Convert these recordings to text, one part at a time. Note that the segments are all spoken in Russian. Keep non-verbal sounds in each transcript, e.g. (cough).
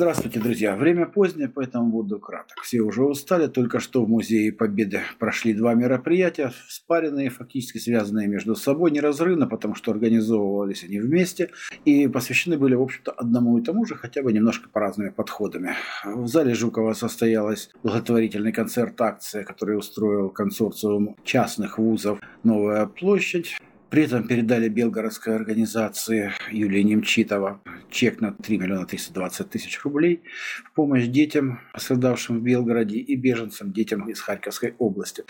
Здравствуйте, друзья. Время позднее, поэтому буду краток. Все уже устали. Только что в Музее Победы прошли два мероприятия, спаренные, фактически связанные между собой неразрывно, потому что организовывались они вместе и посвящены были, в общем-то, одному и тому же, хотя бы немножко по разными подходами. В зале Жукова состоялась благотворительный концерт-акция, который устроил консорциум частных вузов «Новая площадь». При этом передали Белгородской организации Юлии Немчитова чек на 3 миллиона 320 тысяч рублей в помощь детям, пострадавшим в Белгороде, и беженцам, детям из Харьковской области.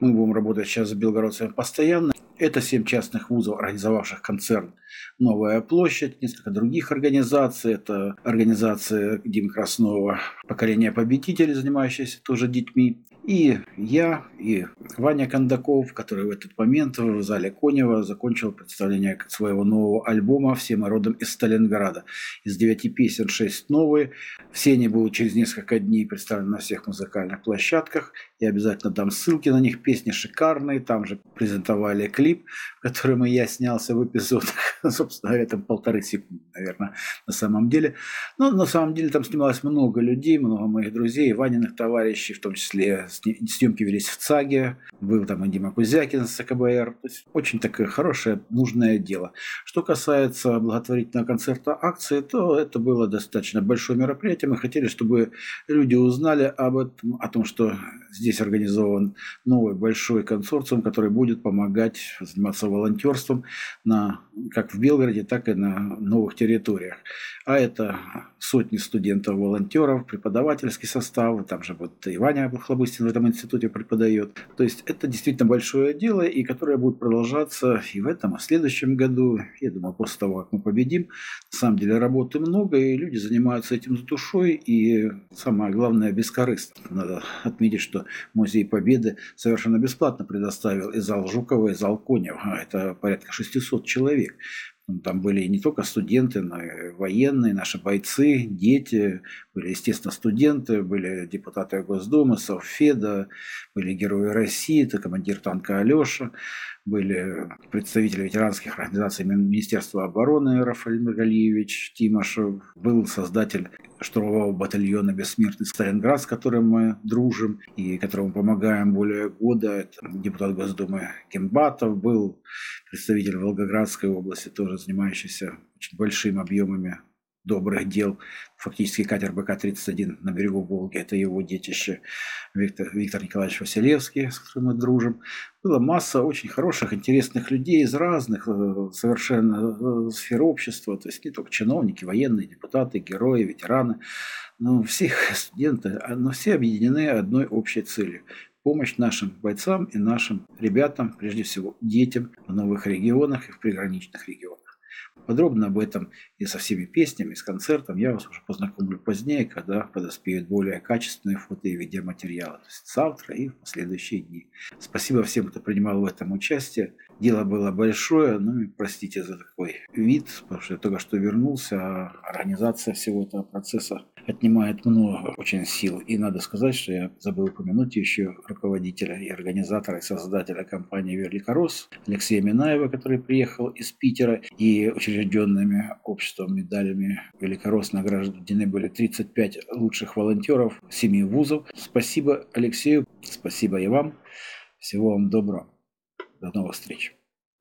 Мы будем работать сейчас с белгородцами постоянно. Это семь частных вузов, организовавших концерн «Новая площадь», несколько других организаций. Это организация Димы Краснова «Поколение победителей», занимающаяся тоже детьми. И я, и Ваня Кондаков, который в этот момент в зале Конева закончил представление своего нового альбома «Все мы родом из Сталинграда». Из девяти песен шесть новые. Все они будут через несколько дней представлены на всех музыкальных площадках. Я обязательно дам ссылки на них. Песни шикарные. Там же презентовали клип, в котором я снялся в эпизодах. (laughs) Собственно говоря, там полторы секунды, наверное, на самом деле. Но на самом деле там снималось много людей, много моих друзей, Ваниных товарищей, в том числе съемки велись в ЦАГе, был там и Дима Кузякин с КБР. То есть очень такое хорошее, нужное дело. Что касается благотворительного концерта акции, то это было достаточно большое мероприятие. Мы хотели, чтобы люди узнали об этом, о том, что здесь организован новый большой консорциум, который будет помогать заниматься волонтерством на, как в Белгороде, так и на новых территориях. А это сотни студентов-волонтеров, преподавательский состав, там же вот и Ваня Хлобыстин в этом институте преподает. То есть это действительно большое дело, и которое будет продолжаться и в этом, и в следующем году. Я думаю, после того, как мы победим. На самом деле работы много, и люди занимаются этим с душой, и самое главное, бескорыстно. Надо отметить, что Музей Победы совершенно бесплатно предоставил и зал Жукова, и зал Конева. Это порядка 600 человек. Там были не только студенты, но и военные, наши бойцы, дети, были, естественно, студенты, были депутаты Госдумы, Совфеда, были герои России, это командир танка Алеша, были представители ветеранских организаций Министерства обороны Рафаэль Миргалиевич Тимошев, был создатель штурмового батальона «Бессмертный Сталинград», с которым мы дружим и которому помогаем более года. Это депутат Госдумы Кембатов был, представитель Волгоградской области, тоже занимающийся очень большими объемами добрых дел. Фактически катер БК-31 на берегу Волги – это его детище. Виктор, Виктор Николаевич Василевский, с которым мы дружим. Была масса очень хороших, интересных людей из разных э, совершенно э, сфер общества. То есть не только чиновники, военные, депутаты, герои, ветераны. Но все студенты, а, но все объединены одной общей целью помощь нашим бойцам и нашим ребятам, прежде всего детям в новых регионах и в приграничных регионах. Подробно об этом и со всеми песнями, с концертом я вас уже познакомлю позднее, когда подоспеют более качественные фото и видеоматериалы. То есть завтра и в последующие дни. Спасибо всем, кто принимал в этом участие. Дело было большое, ну и простите за такой вид, потому что я только что вернулся, а организация всего этого процесса отнимает много очень сил. И надо сказать, что я забыл упомянуть еще руководителя и организатора и создателя компании «Верликорос» Алексея Минаева, который приехал из Питера, и учрежденными обществом медалями «Великорос» награждены были 35 лучших волонтеров семи вузов. Спасибо Алексею, спасибо и вам. Всего вам доброго. До новых встреч.